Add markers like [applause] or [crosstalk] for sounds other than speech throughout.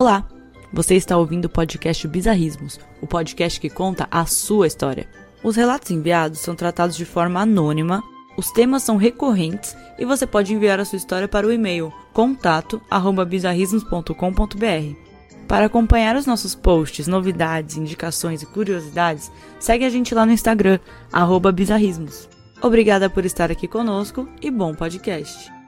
Olá, você está ouvindo o podcast Bizarrismos, o podcast que conta a sua história. Os relatos enviados são tratados de forma anônima, os temas são recorrentes e você pode enviar a sua história para o e-mail contato@bizarrismos.com.br. Para acompanhar os nossos posts, novidades, indicações e curiosidades, segue a gente lá no Instagram, bizarrismos. Obrigada por estar aqui conosco e bom podcast.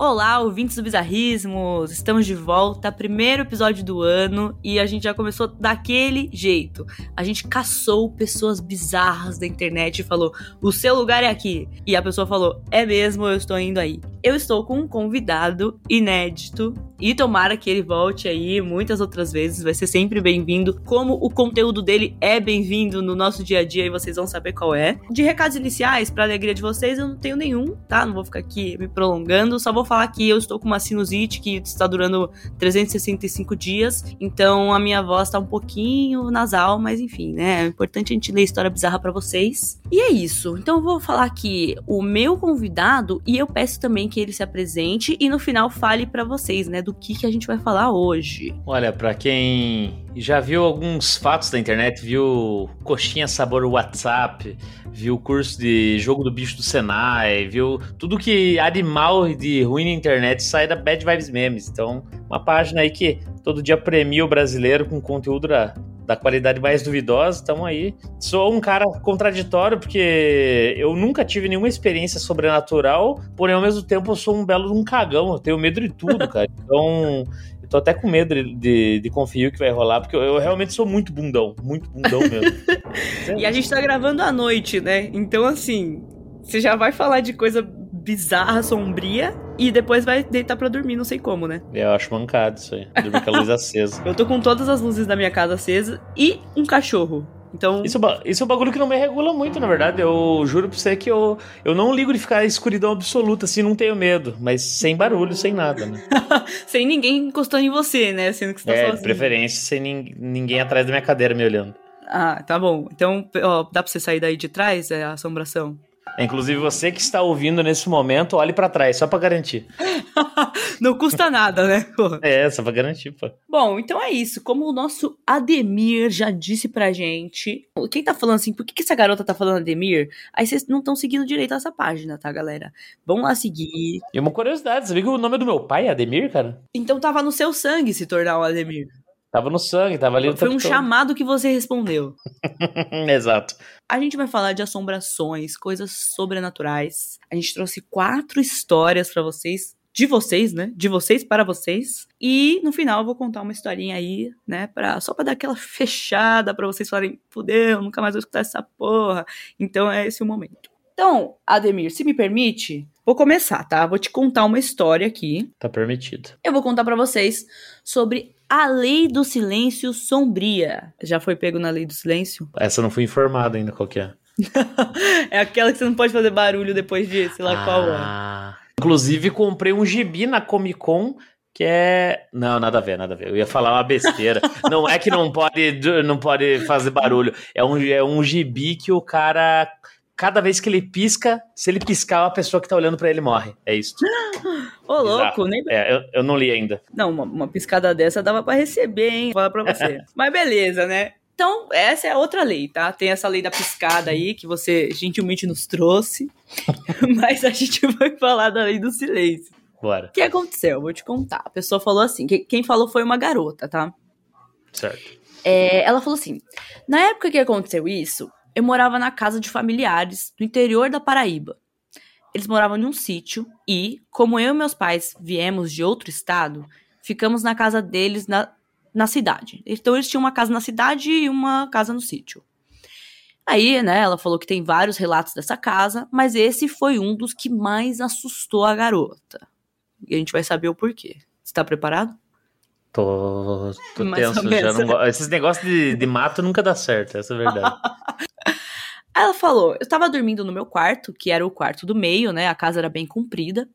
Olá, ouvintes do Bizarrismos! Estamos de volta, primeiro episódio do ano e a gente já começou daquele jeito. A gente caçou pessoas bizarras da internet e falou: o seu lugar é aqui. E a pessoa falou: é mesmo, eu estou indo aí. Eu estou com um convidado inédito e tomara que ele volte aí muitas outras vezes, vai ser sempre bem-vindo. Como o conteúdo dele é bem-vindo no nosso dia a dia e vocês vão saber qual é. De recados iniciais, para alegria de vocês, eu não tenho nenhum, tá? Não vou ficar aqui me prolongando, só vou falar que eu estou com uma sinusite que está durando 365 dias, então a minha voz tá um pouquinho nasal, mas enfim, né? É importante a gente ler história bizarra para vocês. E é isso. Então eu vou falar aqui o meu convidado e eu peço também que ele se apresente e no final fale para vocês, né? do que, que a gente vai falar hoje. Olha, para quem já viu alguns fatos da internet, viu coxinha sabor WhatsApp, viu o curso de jogo do bicho do Senai, viu tudo que animal de ruim na internet sai da Bad Vibes Memes. Então, uma página aí que todo dia premia o brasileiro com conteúdo da, da qualidade mais duvidosa, então aí. Sou um cara contraditório, porque eu nunca tive nenhuma experiência sobrenatural, porém ao mesmo tempo eu sou um belo um cagão, eu tenho medo de tudo, cara. Então, eu tô até com medo de, de, de conferir o que vai rolar, porque eu, eu, realmente sou muito bundão, muito bundão mesmo. [laughs] e a gente tá gravando à noite, né? Então, assim, você já vai falar de coisa bizarra, sombria, e depois vai deitar pra dormir, não sei como, né? Eu acho mancado isso aí. Dormir com a luz acesa. [laughs] Eu tô com todas as luzes da minha casa acesa e um cachorro. Então... Isso, isso é um bagulho que não me regula muito, na verdade. Eu juro pra você que eu, eu não ligo de ficar escuridão absoluta, assim, não tenho medo. Mas sem barulho, sem nada, né? [laughs] sem ninguém encostando em você, né? Sendo que você tá é, sozinho. de preferência, sem nin ninguém atrás da minha cadeira me olhando. Ah, tá bom. Então, ó, dá pra você sair daí de trás, é a assombração? Inclusive, você que está ouvindo nesse momento, olhe para trás, só para garantir. [laughs] Não custa nada, né? É, só pra garantir, pô. Bom, então é isso. Como o nosso Ademir já disse pra gente. Quem tá falando assim, por que, que essa garota tá falando Ademir? Aí vocês não estão seguindo direito essa página, tá, galera? Vão lá seguir. E uma curiosidade, você viu que o nome do meu pai é Ademir, cara? Então tava no seu sangue se tornar o Ademir. Tava no sangue, tava ali no Foi um todo. chamado que você respondeu. [laughs] Exato. A gente vai falar de assombrações, coisas sobrenaturais. A gente trouxe quatro histórias para vocês, de vocês, né? De vocês para vocês. E no final eu vou contar uma historinha aí, né? Pra, só pra dar aquela fechada para vocês falarem, fudeu, nunca mais vou escutar essa porra. Então é esse o momento. Então, Ademir, se me permite, vou começar, tá? Vou te contar uma história aqui. Tá permitido. Eu vou contar para vocês sobre a Lei do Silêncio Sombria. Já foi pego na Lei do Silêncio? [laughs] Essa eu não fui informado ainda qual que é. é aquela que você não pode fazer barulho depois de sei lá ah, qual é. Inclusive, comprei um gibi na Comic Con que é. Não, nada a ver, nada a ver. Eu ia falar uma besteira. [laughs] não é que não pode, não pode fazer barulho. É um, é um gibi que o cara cada vez que ele pisca, se ele piscar, a pessoa que tá olhando para ele morre. É isso. [gasps] Ô, louco, nem. É, eu, eu não li ainda. Não, uma, uma piscada dessa dava para receber, hein? Fala pra você. [laughs] Mas beleza, né? Então, essa é outra lei, tá? Tem essa lei da piscada aí, que você gentilmente nos trouxe. [laughs] Mas a gente vai falar da lei do silêncio. Bora. O que aconteceu? Eu vou te contar. A pessoa falou assim: quem falou foi uma garota, tá? Certo. É, ela falou assim: na época que aconteceu isso, eu morava na casa de familiares no interior da Paraíba. Eles moravam em um sítio e, como eu e meus pais viemos de outro estado, ficamos na casa deles na, na cidade. Então eles tinham uma casa na cidade e uma casa no sítio. Aí, né, ela falou que tem vários relatos dessa casa, mas esse foi um dos que mais assustou a garota. E a gente vai saber o porquê. Você tá preparado? Tô, tô [laughs] tenso já. Não, esses negócios de, de mato nunca dá certo, essa é a verdade. [laughs] Ela falou: eu estava dormindo no meu quarto, que era o quarto do meio, né? A casa era bem comprida.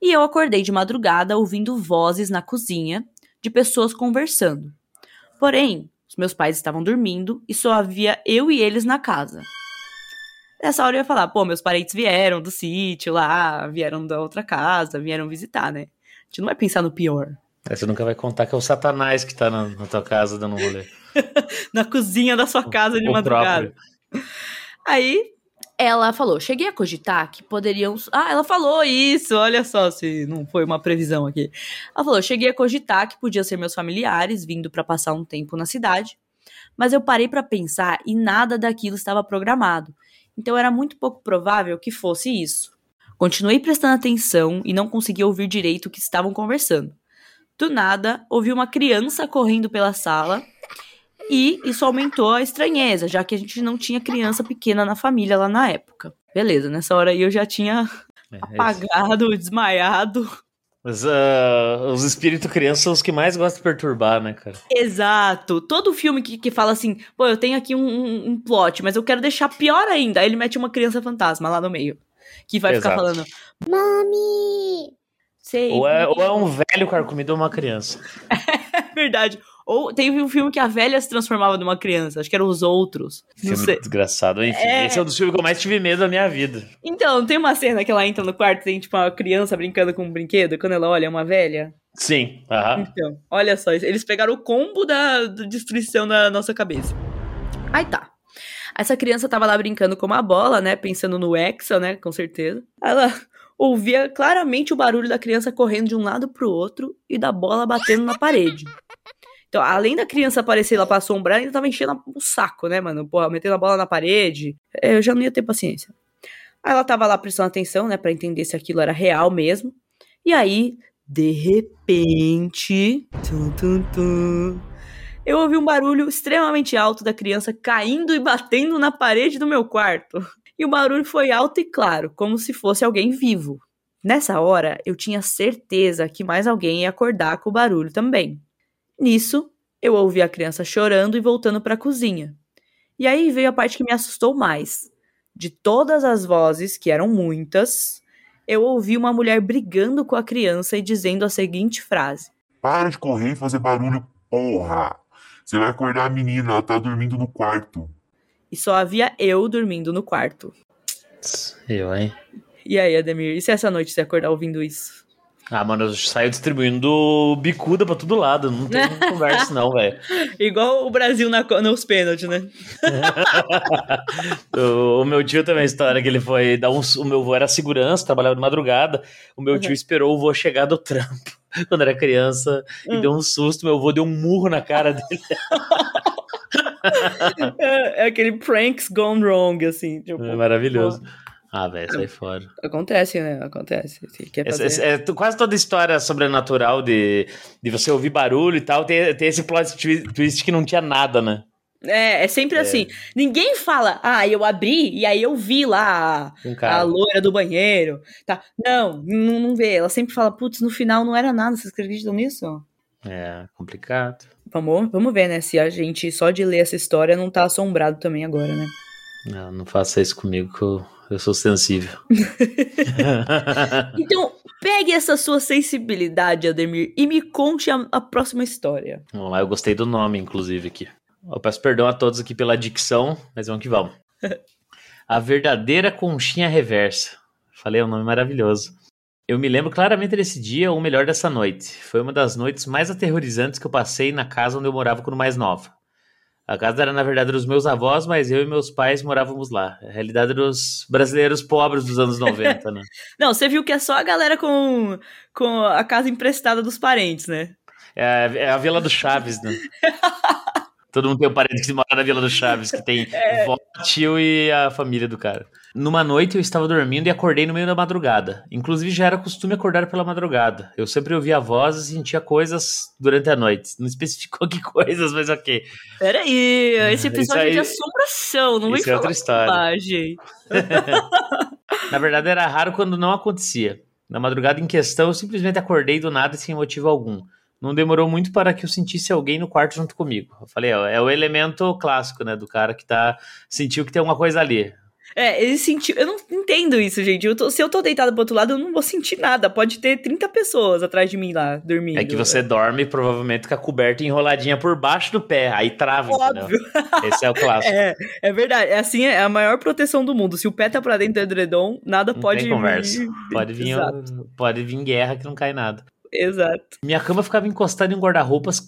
E eu acordei de madrugada ouvindo vozes na cozinha de pessoas conversando. Porém, os meus pais estavam dormindo e só havia eu e eles na casa. Nessa hora eu ia falar, pô, meus parentes vieram do sítio lá, vieram da outra casa, vieram visitar, né? A gente não vai pensar no pior. Aí você nunca vai contar que é o Satanás que tá na, na tua casa dando um rolê. [laughs] na cozinha da sua casa de O madrugada. próprio. Aí ela falou: cheguei a cogitar que poderiam. Ah, ela falou isso, olha só se não foi uma previsão aqui. Ela falou: cheguei a cogitar que podiam ser meus familiares vindo pra passar um tempo na cidade, mas eu parei pra pensar e nada daquilo estava programado. Então era muito pouco provável que fosse isso. Continuei prestando atenção e não consegui ouvir direito o que estavam conversando. Do nada, ouvi uma criança correndo pela sala e isso aumentou a estranheza, já que a gente não tinha criança pequena na família lá na época. Beleza, nessa hora aí eu já tinha É, apagado, [laughs] desmaiado. Mas ah, os espíritos crianças são os que mais gostam de perturbar, né, cara? Exato. Todo filme que, que fala assim, pô, eu tenho aqui um, um, um plot, mas eu quero deixar pior ainda. Aí ele mete uma criança fantasma lá no meio. Que vai ficar Exato. falando, Mami! sei. Ou é, ou é um velho carcomido ou uma criança. [laughs] É verdade. Ou teve um filme que a velha se transformava numa criança. Acho que eram os outros. Não Filme sei. desgraçado. Enfim, É. esse é um dos filmes que eu mais tive medo da minha vida. Então, tem uma cena que ela entra no quarto e tem, tipo, uma criança brincando com um brinquedo. Quando ela olha, é uma velha. Sim, aham. Então, olha só. Eles pegaram o combo da, da destruição da nossa cabeça. Aí tá. Essa criança tava lá brincando com uma bola, né? Pensando no Hexa, né? Com certeza. Ela ouvia claramente o barulho da criança correndo de um lado pro outro e da bola batendo na parede. Então, além da criança aparecer lá pra assombrar, ainda tava enchendo o saco, né, mano? Porra, metendo a bola na parede. É, Eu já não ia ter paciência. Aí ela tava lá prestando atenção, né, pra entender se aquilo era real mesmo. E aí, de repente. Tum, tum, tum, eu ouvi um barulho extremamente alto da criança caindo e batendo na parede do meu quarto. E o barulho foi alto e claro, como se fosse alguém vivo. Nessa hora, eu tinha certeza que mais alguém ia acordar com o barulho também. Nisso, eu ouvi a criança chorando e voltando para a cozinha. E aí veio a parte que me assustou mais. De todas as vozes, que eram muitas, eu ouvi uma mulher brigando com a criança e dizendo a seguinte frase: Para de correr e fazer barulho, porra! Você vai acordar a menina, ela tá dormindo no quarto. E só havia eu dormindo no quarto. Eu, hein? E aí, Ademir, e se essa noite você acordar ouvindo isso? Ah, mano, eu saio distribuindo bicuda pra todo lado. Não tem [laughs] conversa, não, velho. Igual o Brasil na, nos pênaltis, né? [laughs] O, o meu tio tem uma história que ele foi dar um. O meu avô era segurança, trabalhava de madrugada. O meu tio Uhum. esperou o vô chegar do trampo [laughs] quando era criança e Hum. deu um susto. Meu avô deu um murro na cara dele. É, é aquele pranks gone wrong, assim. Tipo, É maravilhoso. Ah, velho, sai fora. Acontece, né? Acontece. Fazer... é, tu- quase toda história sobrenatural de, de você ouvir barulho e tal, tem, tem esse plot twi- twist que não tinha nada, né? É, é sempre assim. Ninguém fala, ah, eu abri e aí eu vi lá Um a loira do banheiro. Tá. Não, não, não vê. Ela sempre fala, putz, no final não era nada. Vocês acreditam nisso? É, complicado. Vamos, vamos ver, né? Se a gente, só de ler essa história, não tá assombrado também agora, né? Não, não faça isso comigo que eu, eu sou sensível. [laughs] Então, pegue essa sua sensibilidade, Ademir, e me conte a, a próxima história. Vamos lá, eu gostei do nome, inclusive, aqui. Eu peço perdão a todos aqui pela dicção, mas vamos que vamos. [laughs] A verdadeira conchinha reversa. Falei, é um nome maravilhoso. Eu me lembro claramente desse dia, ou melhor, dessa noite. Foi uma das noites mais aterrorizantes que eu passei na casa onde eu morava quando mais nova. A casa era, na verdade, dos meus avós, mas eu e meus pais morávamos lá. A realidade dos brasileiros pobres dos anos 90, né? [laughs] Não, você viu que é só a galera com, com a casa emprestada dos parentes, né? É, a- é a Vila do Chaves, né? [laughs] Todo mundo tem um parente que mora na Vila do Chaves, que tem vó, tio e a família do cara. Numa noite eu estava dormindo e acordei no meio da madrugada. Inclusive já era costume acordar pela madrugada. Eu sempre ouvia vozes e sentia coisas durante a noite. Não especificou que [laughs] coisas, mas ok. Peraí, esse episódio Isso aí- é de assombração, não vem isso é falar outra história. [laughs] Na verdade era raro quando não acontecia. Na madrugada em questão eu simplesmente acordei do nada sem motivo algum. Não demorou muito para que eu sentisse alguém no quarto junto comigo. Eu falei, ó, é o elemento clássico, né, do cara que tá sentiu que tem alguma coisa ali. É, ele sentiu. Eu não entendo isso, gente. Eu tô- se eu tô deitado pro outro lado, eu não vou sentir nada. Pode ter 30 pessoas atrás de mim lá, dormindo. É que você dorme provavelmente com a coberta enroladinha por baixo do pé, aí trava, Óbvio. entendeu? [laughs] Esse é o clássico. É, é verdade. É assim, é a maior proteção do mundo. Se o pé tá pra dentro do edredom, nada Não pode tem conversa. vir- [laughs] Pode vir, Exato. pode vir guerra que não cai nada. Exato. Minha cama ficava encostada em guarda-roupas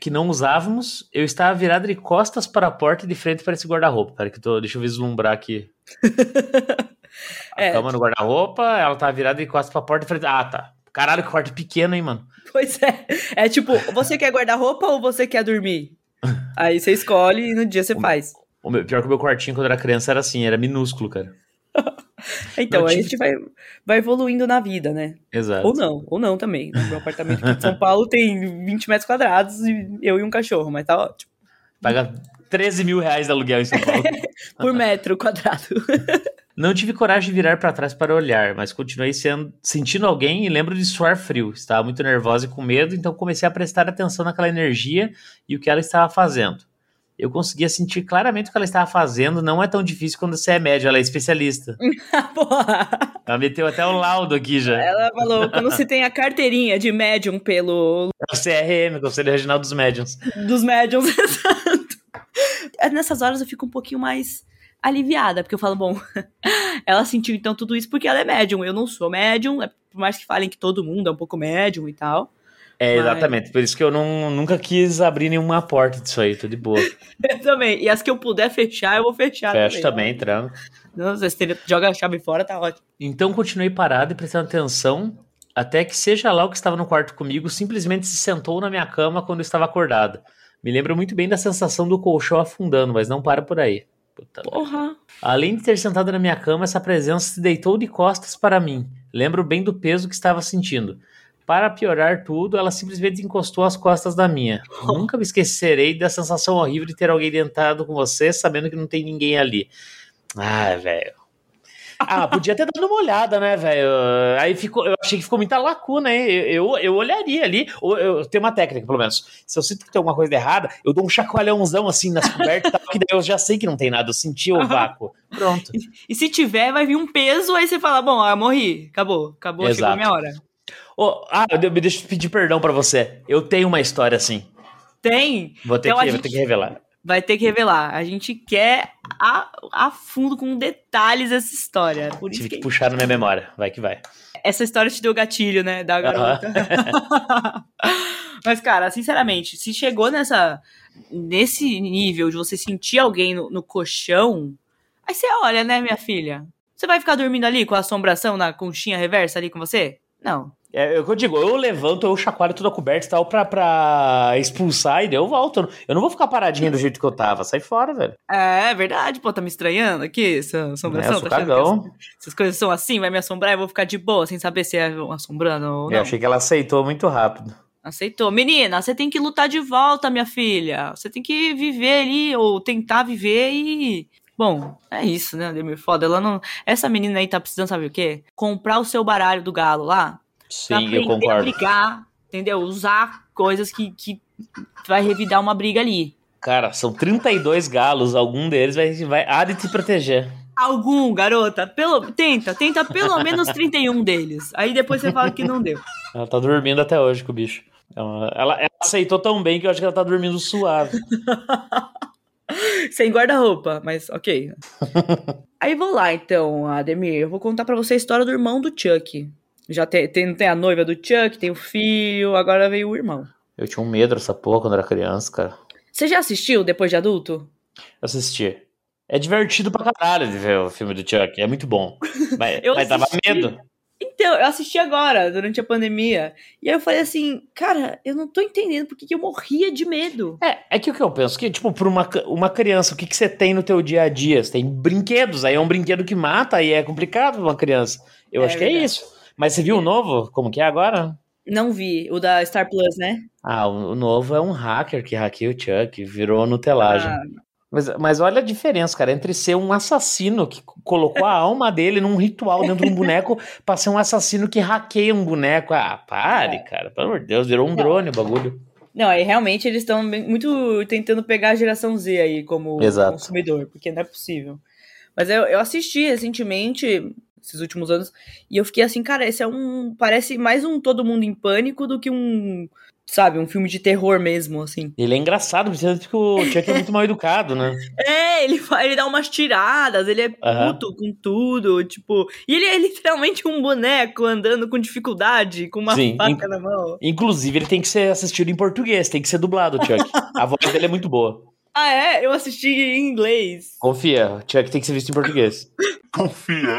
que não usávamos. Eu estava virado de costas para a porta e de frente para esse guarda-roupa. Pera que tô, deixa eu vislumbrar aqui. [laughs] A É. cama no guarda-roupa, ela tava virada de costas para a porta e frente. Ah, tá. Caralho, que quarto pequeno, hein, mano? Pois é. É tipo, você quer guarda-roupa ou você quer dormir? Aí você escolhe e no dia você faz. O meu, pior que o meu quartinho quando eu era criança era assim, era minúsculo, cara. [laughs] Então, Não aí a gente vai, vai evoluindo na vida, né? Exato. Ou não, ou não também. né? Meu apartamento aqui de São Paulo tem 20 metros quadrados e eu e um cachorro, mas tá ótimo. Paga 13 mil reais de aluguel em São Paulo. [laughs] Por metro quadrado. [laughs] Não tive coragem de virar para trás para olhar, mas continuei sendo, sentindo alguém e lembro de suar frio. Estava muito nervosa e com medo, então comecei a prestar atenção naquela energia e o que ela estava fazendo. Eu conseguia sentir claramente o que ela estava fazendo, não é tão difícil quando você é médio, ela é especialista. [laughs] Porra. Ela meteu até o laudo aqui já. Ela falou, quando você tem a carteirinha de médium pelo É o CRM, Conselho Regional dos Médiuns. dos médiums, [laughs] exato. É, Nessas horas eu fico um pouquinho mais aliviada, porque eu falo, bom, [laughs] ela sentiu então tudo isso porque ela é médium. Eu não sou médium, é, por mais que falem que todo mundo é um pouco médium e tal. É, Mas- exatamente. Por isso que eu não, nunca quis abrir nenhuma porta disso aí, tô de boa. [laughs] Eu também. E as que eu puder fechar, eu vou fechar. Fecho também, tranco. Não, se você joga a chave fora, tá ótimo. Então continuei parado e prestando atenção, até que seja lá o que estava no quarto comigo simplesmente se sentou na minha cama quando eu estava acordado. Me lembro muito bem da sensação do colchão afundando, mas não para por aí. Puta merda. Porra. Além de ter sentado na minha cama, essa presença se deitou de costas para mim. Lembro bem do peso que estava sentindo. Para piorar tudo, ela simplesmente encostou as costas da minha. Nunca me esquecerei da sensação horrível de ter alguém deitado com você, sabendo que não tem ninguém ali. Ah, velho. Ah, podia ter dado uma olhada, né, velho? Aí ficou, eu achei que ficou muita lacuna, hein? Eu, eu, eu olharia ali. Ou eu tenho uma técnica, pelo menos. Se eu sinto que tem alguma coisa errada, eu dou um chacoalhãozão assim nas cobertas, [laughs] e que daí eu já sei que não tem nada. Eu senti o vácuo. Pronto. E se tiver, vai vir um peso, aí você fala, bom, ah, morri. Acabou. Acabou, chegou Exato. a minha hora. Ô, ah, eu- deixa eu pedir perdão pra você. Eu tenho uma história assim. Tem. Vou ter, Então que, vou ter que revelar. Vai ter que revelar. A gente quer a, a fundo, com detalhes, essa história. Por Tive que que puxar na minha memória. Vai que vai. essa história te deu gatilho, né? Da garota. [laughs] Mas, cara, sinceramente, se chegou nessa nesse nível de você sentir alguém no, no colchão, aí você olha, né, minha filha? Você vai ficar dormindo ali com a assombração na conchinha reversa ali com você? Não. É, é o que eu digo, eu levanto, eu chacoalho toda a coberta e tal pra, pra expulsar e daí eu volto. Eu não vou ficar paradinho do jeito que eu tava. Sai fora, velho. É, é verdade, pô, tá me estranhando aqui, essa É, eu assombração? sou tá cagão. essas coisas são assim, vai me assombrar e eu vou ficar de boa, sem saber se é assombrando ou não. Eu achei que ela aceitou muito rápido. Aceitou. Menina, você tem que lutar de volta, minha filha. Você tem que viver ali, ou tentar viver e. Bom, é isso, né, Ademir? Foda. Ela não. Essa menina aí tá precisando, sabe o quê? Comprar o seu baralho do galo lá. Sim, eu concordo. brigar, entendeu? Usar coisas que, que vai revidar uma briga ali. Cara, são 32 galos, algum deles vai, vai há de te proteger. Algum, garota, pelo, tenta, tenta pelo [laughs] menos 31 deles. Aí depois você fala que não deu. Ela tá dormindo até hoje com o bicho. Ela, ela- ela aceitou tão bem que eu acho que ela tá dormindo suave. [laughs] Sem guarda-roupa, mas ok. [laughs] Aí vou lá, então, Ademir. Eu vou contar pra você a história do irmão do Chuck. Já tem, tem, tem a noiva do Chuck, tem o filho, agora veio o irmão. Eu tinha um medo dessa porra quando era criança, cara. Você já assistiu depois de adulto? Assisti. É divertido pra caralho de ver o filme do Chuck. É muito bom. [laughs] Mas, mas dava medo. Então, eu assisti agora, durante a pandemia. E aí eu falei assim, cara, eu não tô entendendo porque que eu morria de medo. É, é que o que eu penso, que, tipo, pra uma, uma criança, o que, que você tem no teu dia a dia? Você tem brinquedos, aí é um brinquedo que mata, aí é complicado pra uma criança. Eu É acho que é verdade. isso. Mas você viu o novo? Como que é agora? Não vi, o da Star Plus, né? Ah, o, novo é um hacker que hackeia o Chuck, virou Nutelagem. Ah, Mas, mas olha a diferença, cara, entre ser um assassino que colocou a alma dele num ritual dentro de um boneco pra ser um assassino que hackeia um boneco. Ah, pare, cara, pelo amor de Deus, virou um Não. drone o bagulho. Não, aí realmente eles estão muito tentando pegar a geração Z aí como Exato. consumidor, porque não é possível. Mas eu, eu assisti recentemente, esses últimos anos, e eu fiquei assim, cara, esse é um. Parece mais um Todo Mundo em Pânico do que um. Sabe, um filme de terror mesmo, assim. Ele é engraçado, porque o Chuck é muito mal educado, né? [laughs] É, ele, ele dá umas tiradas, ele é puto com tudo, tipo. E ele é literalmente um boneco andando com dificuldade, com uma Sim, faca na mão. Inclusive, ele tem que ser assistido em português, tem que ser dublado, Chuck. A voz dele é muito boa. Ah, é? Eu assisti em inglês. Confia, Chuck tem que ser visto em português. Confia.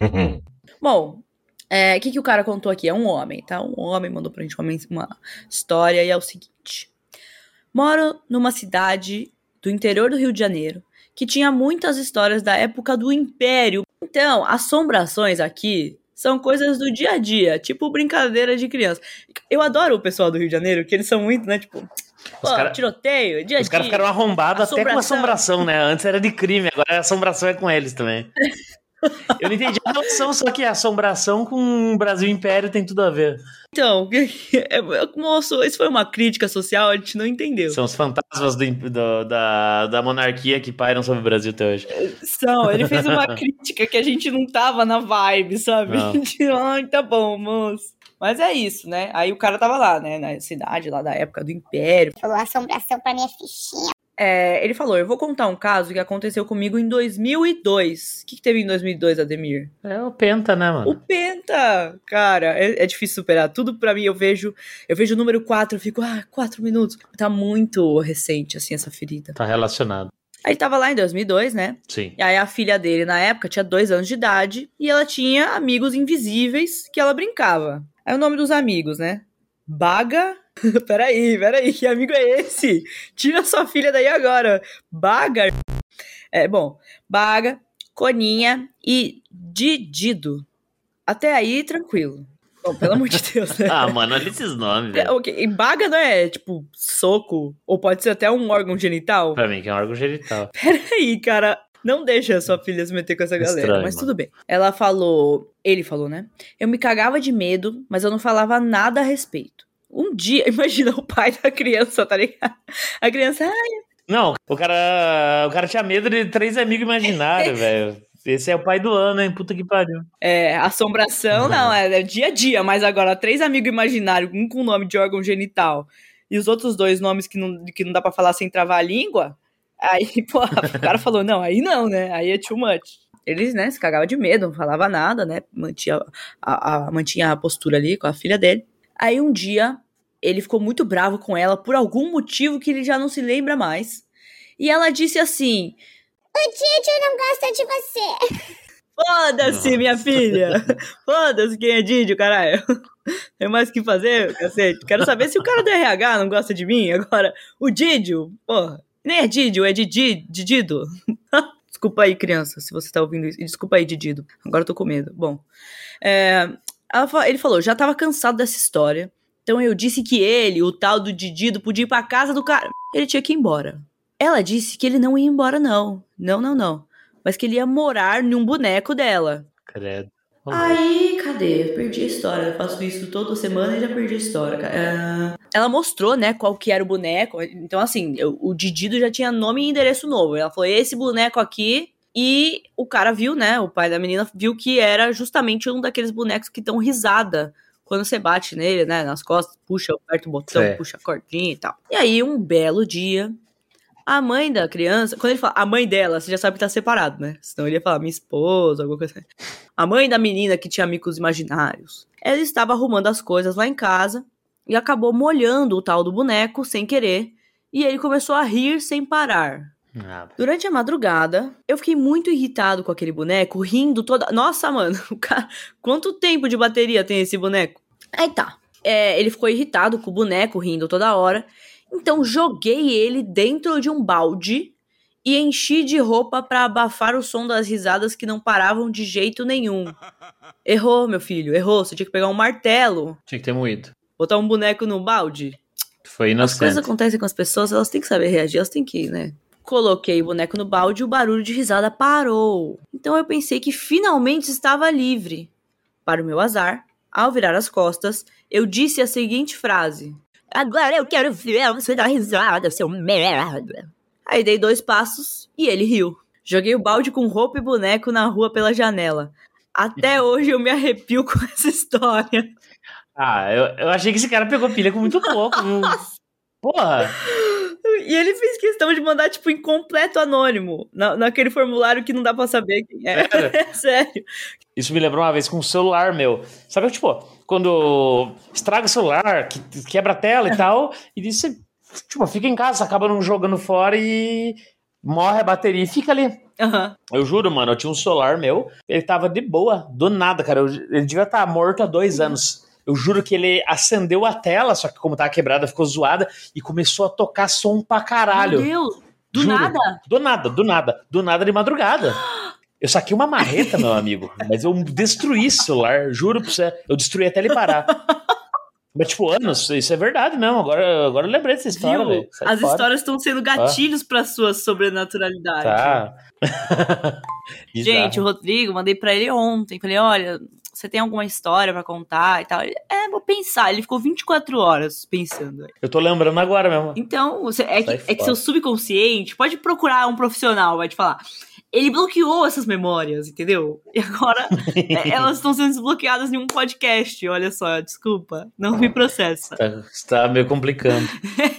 [laughs] Bom, é, o que, que o cara contou aqui? É um homem, tá? Um homem mandou pra gente uma, uma história e é o seguinte. Moro numa cidade do interior do Rio de Janeiro que tinha muitas histórias da época do Império. Então, assombrações aqui são coisas do dia a dia, tipo brincadeira de criança. Eu adoro o pessoal do Rio de Janeiro, que eles são muito, né? Tipo, pô, cara- tiroteio, dia Os caras ficaram arrombados até com Assombração. né? Antes era de crime, agora a assombração é com eles também. [laughs] Eu não entendi a relação, só que a assombração com o Brasil Império tem tudo a ver. Então, [laughs] é, moço, isso foi uma crítica social, a gente não entendeu. São os fantasmas do do- da, da monarquia que pairam sobre o Brasil até hoje. São, ele fez uma [laughs] crítica que a gente não tava na vibe, sabe? Não. A gente, ai, tá bom, moço. Mas é isso, né? Aí o cara tava lá, né? Na cidade lá da época do Império. Falou assombração pra minha fichinha. É, ele falou: Eu vou contar um caso que aconteceu comigo em 2002. O que, que teve em 2002, Ademir? É o Penta, né, O mano? Penta! Cara, é, é difícil superar. Tudo pra mim eu vejo. Eu vejo o número 4, eu fico, ah, 4 minutos. Tá muito recente, assim, essa ferida. Tá relacionado. Aí ele tava lá em 2002, né? Sim. E aí a filha dele, na época, tinha dois anos de idade e ela tinha amigos invisíveis que ela brincava. Aí o nome dos amigos, né? Baga. [laughs] peraí, peraí, que amigo é esse? Tira sua filha daí agora. Baga. É, bom, Baga, Coninha e Didido. Até aí, tranquilo. Bom, pelo amor de Deus, né? [laughs] Ah, mano, olha esses nomes, É, velho. ok, E baga não é, tipo, soco? Ou pode ser até um órgão genital? Pra mim, que é um órgão genital. Peraí, cara. Não deixa a sua filha se meter com essa galera, Estranho, mas mano. tudo bem. Ela falou, ele falou, né? Eu me cagava de medo, mas eu não falava nada a respeito. Um dia, [laughs] imagina o pai da criança, tá ligado? A criança, ah, Não, o cara, o cara tinha medo de três amigos imaginários, [laughs] velho. Esse é o pai do ano, hein? Puta que pariu. é, assombração não, é, é dia a dia, mas agora três amigos imaginários, um com nome de órgão genital e os outros dois nomes que não, que não dá pra falar sem travar a língua, aí, [laughs] pô, o cara falou, não, aí não, né? Aí é too much. Eles, né, se cagava de medo, não falava nada, né? Mantinha a, a- mantinha a postura ali com a filha dele. Aí um dia, ele ficou muito bravo com ela por algum motivo que ele já não se lembra mais. E ela disse assim: O Tito não gosta de você. [laughs] Foda-se, minha filha! Foda-se quem é Didio, caralho! [laughs] Tem mais o que fazer, cacete. Quero saber se o cara do RH não gosta de mim. Agora, o Didio, porra, nem é Didio, é Didi, Didido. [laughs] Desculpa aí, criança, se você tá ouvindo isso. Desculpa aí, Didido. Agora eu tô com medo. Bom, é, ela ele falou, já tava cansado dessa história. Então eu disse que ele, o tal do Didido, podia ir pra casa do cara. Ele tinha que ir embora. Ela disse que ele não ia embora, não. Não, não, não. Mas que ele ia morar num boneco dela. Credo. Aí, cadê? Eu perdi a história. Eu faço isso toda semana e já perdi a história. cara. Ah, Ela mostrou, né, qual que era o boneco. Então, assim, eu- o Didido já tinha nome e endereço novo. Ela falou, esse boneco aqui. E o cara viu, né, o pai da menina viu que era justamente um daqueles bonecos que dão risada. Quando você bate nele, né, nas costas, puxa, aperta o botão, Certo. puxa a cordinha e tal. E aí, um belo dia, a mãe da criança, quando ele fala a mãe dela, você já sabe que tá separado, né? Senão ele ia falar minha esposa, alguma coisa assim. A mãe da menina que tinha amigos imaginários. Ela estava arrumando as coisas lá em casa e acabou molhando o tal do boneco sem querer. E ele começou a rir sem parar. Ah, Durante a madrugada, eu fiquei muito irritado com aquele boneco, rindo toda. Nossa, mano, o cara... quanto tempo de bateria tem esse boneco? Aí tá. É, ele ficou irritado com o boneco, rindo toda hora. Então joguei ele dentro de um balde e enchi de roupa pra abafar o som das risadas que não paravam de jeito nenhum. [laughs] Errou, meu filho, errou. Você tinha que pegar um martelo, tinha que ter moído. botar um boneco no balde. Foi As coisas inocente. acontecem com as pessoas, elas têm que saber reagir, elas têm que, né? Coloquei o boneco no balde e o barulho de risada parou. Então eu pensei que finalmente estava livre. Para o meu azar, ao virar as costas, eu disse a seguinte frase: Agora eu quero ver você dar risada, seu merda. Aí dei dois passos e ele riu. Joguei o balde com roupa e boneco na rua pela janela. Até hoje eu me arrepio com [laughs] essa história. Ah, eu, eu achei que esse cara pegou pilha com muito pouco? [laughs] Porra! E ele fez questão de mandar, tipo, em completo anônimo. Na, naquele formulário que não dá pra saber quem é. Sério? [laughs] Sério. Isso me lembrou uma vez com um celular meu. Sabe, tipo, quando estraga o celular, que, quebra a tela e tal, e você, tipo, fica em casa, acaba não jogando fora e morre a bateria e fica ali. Aham. Eu juro, mano, eu tinha um celular meu, ele tava de boa, do nada, cara. Eu- ele devia estar morto há dois anos. Eu juro que ele acendeu a tela, só que como tava quebrada, ficou zoada e começou a tocar som pra caralho. Meu Deus. Do Juro. nada. Do nada, do nada, do nada de madrugada. Eu saquei uma marreta, meu amigo, mas eu destruí esse celular, juro pra você. Eu destruí até ele parar. Mas, tipo, anos, isso é verdade mesmo. Agora, agora eu lembrei dessa história, Viu? velho. As fora. histórias estão sendo gatilhos pra sua sobrenaturalidade. Tá. [laughs] Gente, o Rodrigo, mandei pra ele ontem. Falei, olha, você tem alguma história pra contar e tal? Ele, é, vou pensar. Ele ficou 24 horas pensando. eu tô lembrando agora mesmo. Então, você, é, que, é que seu subconsciente pode procurar um profissional, vai te falar. Ele bloqueou essas memórias, entendeu? E agora [laughs] é, elas estão sendo desbloqueadas em um podcast. Olha só, desculpa. Não me processa. Tá, tá meio complicando.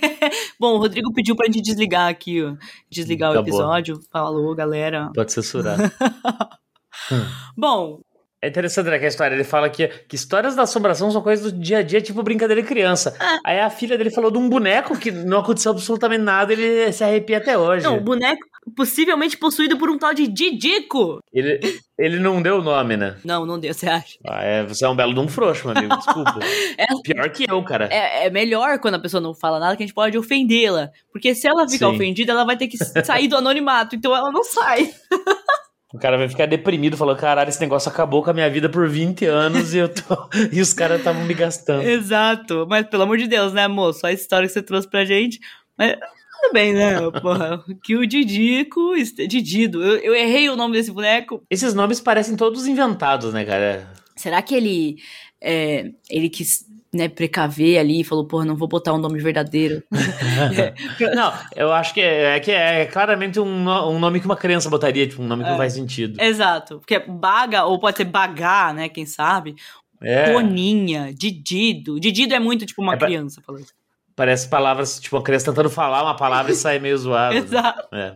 [laughs] Bom, o Rodrigo pediu pra gente desligar aqui, ó. Desligar Tá o bom. episódio. Falou, galera. Pode censurar. [laughs] Bom, É interessante, né, que a história. Ele fala que, que histórias da assombração são coisas do dia a dia, tipo brincadeira de criança. Aí a filha dele falou de um boneco que não aconteceu absolutamente nada, ele se arrepia até hoje. não, o boneco possivelmente possuído por um tal de Didico. Ele, ele não deu o nome, né? Não, não deu, você acha? Ah, é, você é um belo de um frouxo, meu amigo. Desculpa. [laughs] É. Pior que eu, cara. É, é melhor quando a pessoa não fala nada que a gente pode ofendê-la. Porque se ela ficar Sim. ofendida, ela vai ter que sair do anonimato. Então ela não sai. [laughs] O cara vai ficar deprimido, falando: caralho, esse negócio acabou com a minha vida por 20 anos e, eu tô... [laughs] e os caras estavam me gastando. Exato. Mas pelo amor de Deus, né, moço? A história que você trouxe pra gente. Mas tudo bem, né? Porra. [laughs] Que o Didico. Didido. Eu, eu errei o nome desse boneco. Esses nomes parecem todos inventados, né, cara? Será que ele. é, ele quis. Né, precaver ali e falou, porra, não vou botar um nome verdadeiro. [laughs] Não, eu acho que é, é que é claramente um, um nome que uma criança botaria, tipo, um nome que É. não faz sentido. Exato. Porque é baga, ou pode ser bagá, né? Quem sabe? É, Coninha, Didido. Didido é muito tipo uma É criança falando. parece palavras, tipo, uma criança tentando falar uma palavra e sai meio [laughs] zoado. né? Exato. É.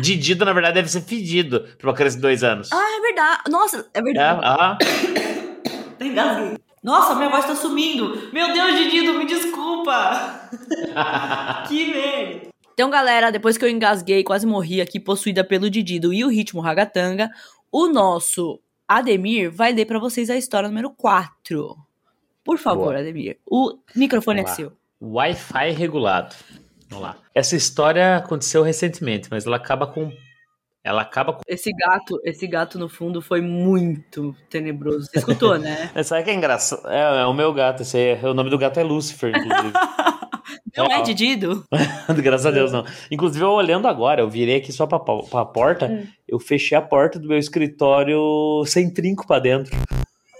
Didido, na verdade, deve ser fedido pra uma criança de dois anos. Ah, é verdade. Nossa, é É, verdade. ah, Tem engasguei. Nossa, minha voz tá sumindo. Meu Deus, Didido, me desculpa. [laughs] que merda. Então, galera, depois que eu engasguei, quase morri aqui, possuída pelo Didido e o ritmo ragatanga, o nosso Ademir vai ler pra vocês a história número 4. Por favor, Boa. Ademir. O microfone Vamos é lá. seu. Wi-Fi regulado. Vamos lá. Essa história aconteceu recentemente, mas ela acaba com. Ela acaba com. Esse gato, esse gato no fundo foi muito tenebroso. Você escutou, né? [laughs] É, Sabe que é engraçado? É, é o meu gato. Esse é- o nome do gato é Lucifer, inclusive. [laughs] Não é Real. Didido? [laughs] Graças a Deus, não. Inclusive, eu olhando agora, eu virei aqui só pra, pra porta, Hum. eu fechei a porta do meu escritório sem trinco pra dentro.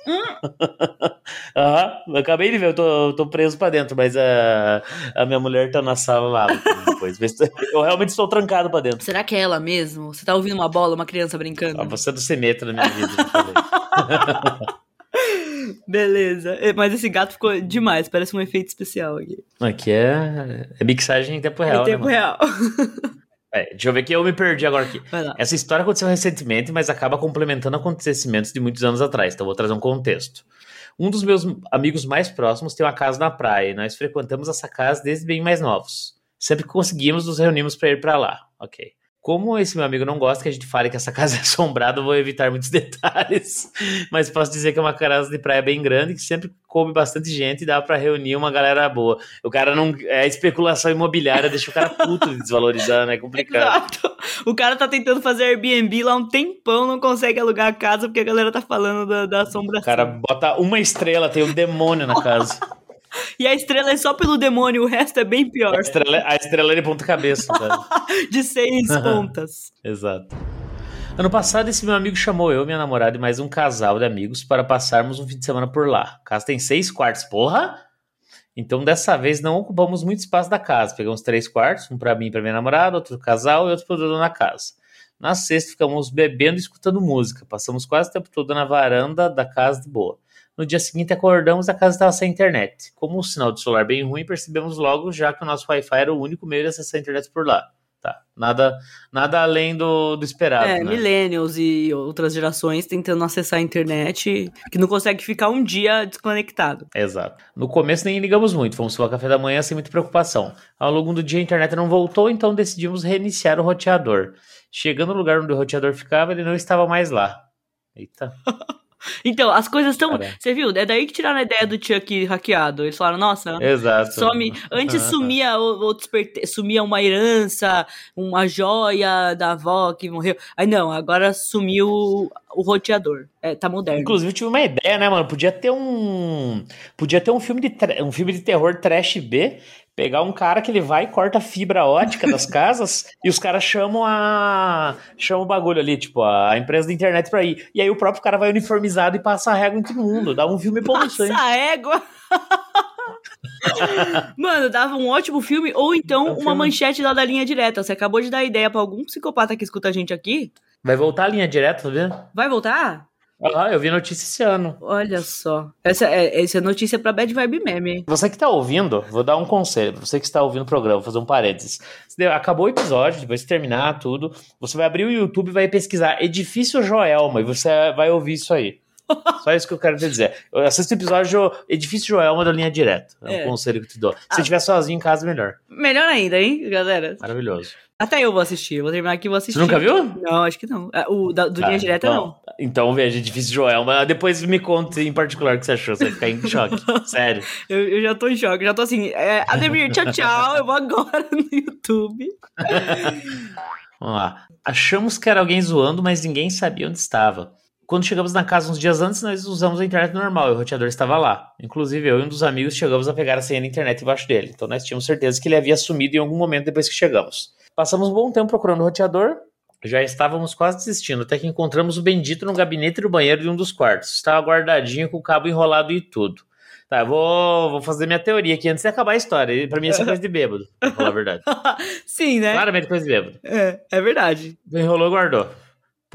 Hum. [laughs] Aham, eu acabei de ver, eu tô, eu tô preso pra dentro, mas a, a minha mulher tá na sala lá depois. [laughs] Eu realmente estou trancado pra dentro. Será que é ela mesmo? Você tá ouvindo uma bola, uma criança brincando? Ah, você não se meta na minha vida. [laughs] Beleza. É, Mas esse gato ficou demais, parece um efeito especial aqui. Aqui é, é mixagem em tempo real, em tempo né, real. É, deixa eu ver que eu me perdi agora aqui. Essa história aconteceu recentemente, mas acaba complementando acontecimentos de muitos anos atrás, então vou trazer um contexto. Um dos meus amigos mais próximos tem uma casa na praia e nós frequentamos essa casa desde bem mais novos. Sempre que conseguimos, nos reunimos para ir para lá. Ok. Como esse meu amigo não gosta que a gente fale que essa casa é [laughs] assombrada, eu vou evitar muitos [laughs] detalhes. Mas posso dizer que é uma casa de praia bem grande, que sempre coube bastante gente e dá para reunir uma galera boa. O cara não. É especulação imobiliária, deixa o cara puto de desvalorizando, é complicado. Exato. O cara tá tentando fazer Airbnb lá um tempão, não consegue alugar a casa porque a galera tá falando da, da O assombração. cara bota uma estrela, tem um demônio na casa. [laughs] [laughs] E a estrela é só pelo demônio, o resto é bem pior. A estrela, a estrela é de ponta cabeça, sabe? [laughs] De seis [laughs] pontas. Exato. Ano passado, esse meu amigo chamou eu, minha namorada e mais um casal de amigos para passarmos um fim de semana por lá. A casa tem seis quartos, porra! Então, dessa vez, não ocupamos muito espaço da casa. Pegamos três quartos, um para mim e para minha namorada, outro pro casal e outro para o dono da casa. Na sexta, ficamos bebendo e escutando música. Passamos quase o tempo todo na varanda da casa de boa. No dia seguinte, acordamos e a casa estava sem internet. Como o sinal do celular bem ruim, percebemos logo já que o nosso Wi-Fi era o único meio de acessar a internet por lá. Tá. Nada, nada além do, do esperado. É, né? millennials e outras gerações tentando acessar a internet que não consegue ficar um dia desconectado. Exato. No começo nem ligamos muito, fomos tomar café da manhã sem muita preocupação. Ao longo do dia a internet não voltou, então decidimos reiniciar o roteador. Chegando no lugar onde o roteador ficava, ele não estava mais lá. Eita. [laughs] Então, as coisas estão. Você viu? É daí que tiraram a ideia do Chuck hackeado. Eles falaram, nossa. Exato. Some. Antes [laughs] sumia o- outros perte- sumia uma herança, uma joia da avó que morreu. Aí não, agora sumiu o, o roteador. É, tá moderno. Inclusive, eu tive uma ideia, né, mano? Podia ter um. Podia ter um filme de, tra- um filme de terror trash B. Pegar um cara que ele vai e corta a fibra ótica das [laughs] casas e os caras chamam a. chamam o bagulho ali, tipo, a empresa da internet pra ir. E aí o próprio cara vai uniformizado e passa a régua em todo mundo. Dá um filme bom. Passa a égua. [laughs] Mano, dava um ótimo filme, ou então É um uma filme. manchete lá da linha direta. Você acabou de dar ideia pra algum psicopata que escuta a gente aqui? Vai voltar a linha direta, tá vendo? Vai voltar? Ah, eu vi notícia esse ano. Olha só. Essa é, essa é notícia pra Bad Vibe Meme. hein? Você que tá ouvindo, vou dar um conselho. Você que está ouvindo o programa, vou fazer um parênteses. Acabou o episódio, depois de terminar tudo, você vai abrir o YouTube e vai pesquisar Edifício Joelma e você vai ouvir isso aí. [laughs] Só isso que eu quero te dizer. Eu assisto o episódio Edifício Joelma da linha direta. É um É. conselho que te dou. Se Ah. estiver sozinho em casa, melhor. Melhor ainda, hein, galera? Maravilhoso. Até eu vou assistir. Vou terminar aqui e vou assistir. Você nunca viu? Não, acho que não. É, O da, do Ah, linha direta, bom. não. Então veja, Edifício Joelma. Depois me conte em particular o que você achou. Você vai ficar em choque. [laughs] Sério. Eu, eu já tô em choque. Já tô assim. É, Ademir, tchau, tchau. Eu vou agora no YouTube. [laughs] Vamos lá. Achamos que era alguém zoando, mas ninguém sabia onde estava. Quando chegamos na casa uns dias antes, nós usamos a internet normal e o roteador estava lá. Inclusive, eu e um dos amigos chegamos a pegar a senha da internet embaixo dele. Então nós tínhamos certeza que ele havia sumido em algum momento depois que chegamos. Passamos um bom tempo procurando o roteador. Já estávamos quase desistindo, até que encontramos o bendito no gabinete do banheiro de um dos quartos. Estava guardadinho com o cabo enrolado e tudo. Tá, eu vou, vou fazer minha teoria aqui antes de acabar a história. Pra mim, isso é coisa de bêbado, pra falar a verdade. [laughs] Sim, né? Claramente coisa de bêbado. É, é verdade. Enrolou e guardou.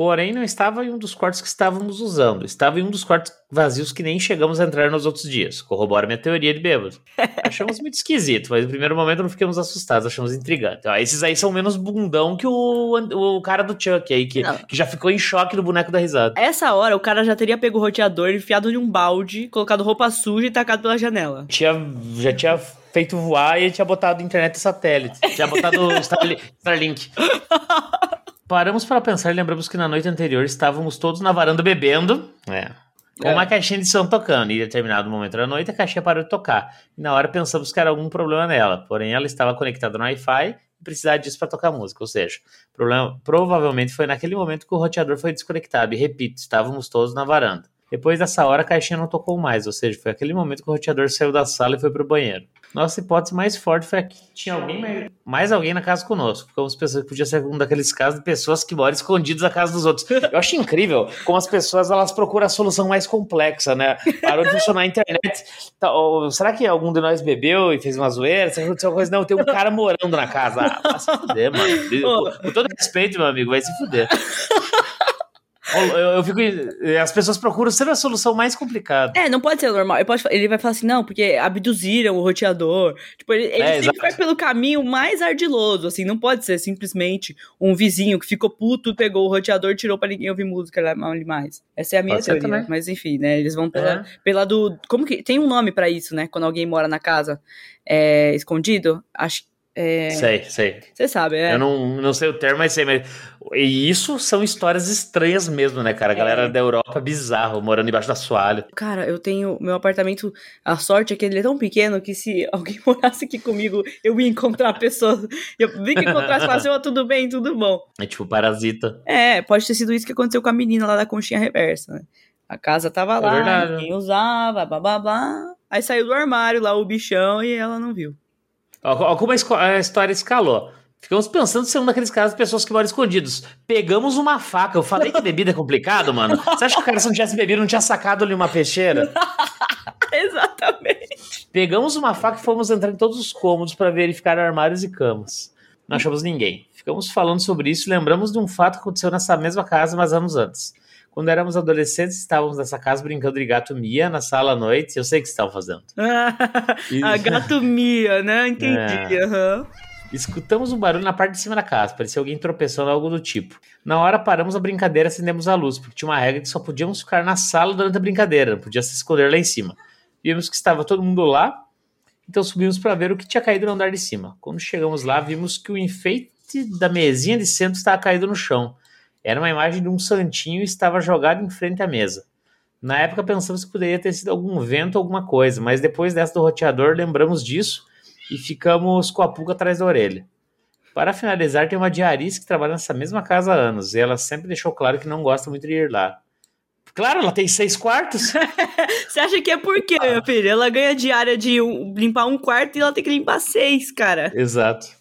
Porém, não estava em um dos quartos que estávamos usando. Estava em um dos quartos vazios que nem chegamos a entrar nos outros dias. Corrobora minha teoria de bêbado. [laughs] Achamos muito esquisito, mas no primeiro momento não ficamos assustados, achamos intrigante. Ó, esses aí são menos bundão que o, o cara do Chuck aí, que, que já ficou em choque do boneco da risada. Essa hora, o cara já teria pego o roteador, enfiado em um balde, colocado roupa suja e tacado pela janela. Tinha, já tinha feito voar e tinha botado internet satélite. Tinha botado Starli- Starlink. [laughs] Paramos para pensar e lembramos que na noite anterior estávamos todos na varanda bebendo. É. Com É. uma caixinha de som tocando. E em determinado momento da noite a caixinha parou de tocar. E na hora pensamos que era algum problema nela. Porém, ela estava conectada no Wi-Fi e precisava disso para tocar música. Ou seja, o problema provavelmente foi naquele momento que o roteador foi desconectado. E repito, estávamos todos na varanda. Depois dessa hora, a caixinha não tocou mais, ou seja, foi aquele momento que o roteador saiu da sala e foi pro banheiro. Nossa hipótese mais forte foi que tinha alguém mais, mais alguém na casa conosco. Ficamos pensando que podia ser um daqueles casos de pessoas que moram escondidas na casa dos outros. Eu acho incrível como as pessoas elas procuram a solução mais complexa, né? Parou de funcionar a internet. Tá, ou será que algum de nós bebeu e fez uma zoeira? Será que aconteceu alguma coisa? Não, tem um cara morando na casa. Ah, vai se fuder, mano. [laughs] Com, com todo respeito, meu amigo, vai se fuder. Eu, eu fico. As pessoas procuram sempre a solução mais complicada. É, não pode ser normal. Ele, pode, ele vai falar assim, não, porque abduziram o roteador. Tipo, ele, ele É, sempre exato. vai pelo caminho mais ardiloso, assim. Não pode ser simplesmente um vizinho que ficou puto, pegou o roteador e tirou pra ninguém ouvir música ali mais. Essa é a minha Pode teoria. também. Mas enfim, né? Eles vão pela, É. pela do... Como que... Tem um nome pra isso, né? Quando alguém mora na casa é, escondido. Acho... É, Sei, sei. Você sabe, né? Eu não, não sei o termo, mas sei. Mas... E isso são histórias estranhas mesmo, né, cara? A galera É. da Europa bizarro, morando embaixo da soalha. Cara, eu tenho. Meu apartamento. A sorte é que ele é tão pequeno que se [laughs] alguém morasse aqui comigo, eu ia encontrar pessoas. Eu vi que encontrasse e falasse, "Ô, tudo bem, tudo bom. É tipo parasita. É, pode ter sido isso que aconteceu com a menina lá da conchinha reversa, né? A casa tava lá, verdade. ninguém usava, bababá. Aí saiu do armário lá o bichão e ela não viu. Ó, ó como a, esco- a história escalou. Ficamos pensando se é um daqueles casos de pessoas que moram escondidos. Pegamos uma faca. Eu falei que bebida é complicado, mano. Você acha que o cara, se não tivesse bebido, não tinha sacado ali uma peixeira? [laughs] Exatamente. Pegamos uma faca e fomos entrar em todos os cômodos para verificar armários e camas. Não achamos ninguém. Ficamos falando sobre isso e lembramos de um fato que aconteceu nessa mesma casa mais anos antes. Quando éramos adolescentes, estávamos nessa casa brincando de gato Mia na sala à noite. Eu sei o que você estava fazendo. [laughs] a gato Mia, né? Entendi. É. aham. Escutamos um barulho na parte de cima da casa, parecia alguém tropeçando algo do tipo. Na hora paramos a brincadeira e acendemos a luz, porque tinha uma regra que só podíamos ficar na sala durante a brincadeira, não podia se esconder lá em cima. Vimos que estava todo mundo lá, então subimos para ver o que tinha caído no andar de cima. Quando chegamos lá, vimos que o enfeite da mesinha de centro estava caído no chão. Era uma imagem de um santinho e estava jogado em frente à mesa. Na época pensamos que poderia ter sido algum vento ou alguma coisa, mas depois dessa do roteador lembramos disso e ficamos com a pulga atrás da orelha. Para finalizar, tem uma diarista que trabalha nessa mesma casa há anos e ela sempre deixou claro que não gosta muito de ir lá. Claro, ela tem seis quartos. [laughs] Você acha que é por quê, meu filho? Ela ganha diária de limpar um quarto e ela tem que limpar seis, cara. Exato.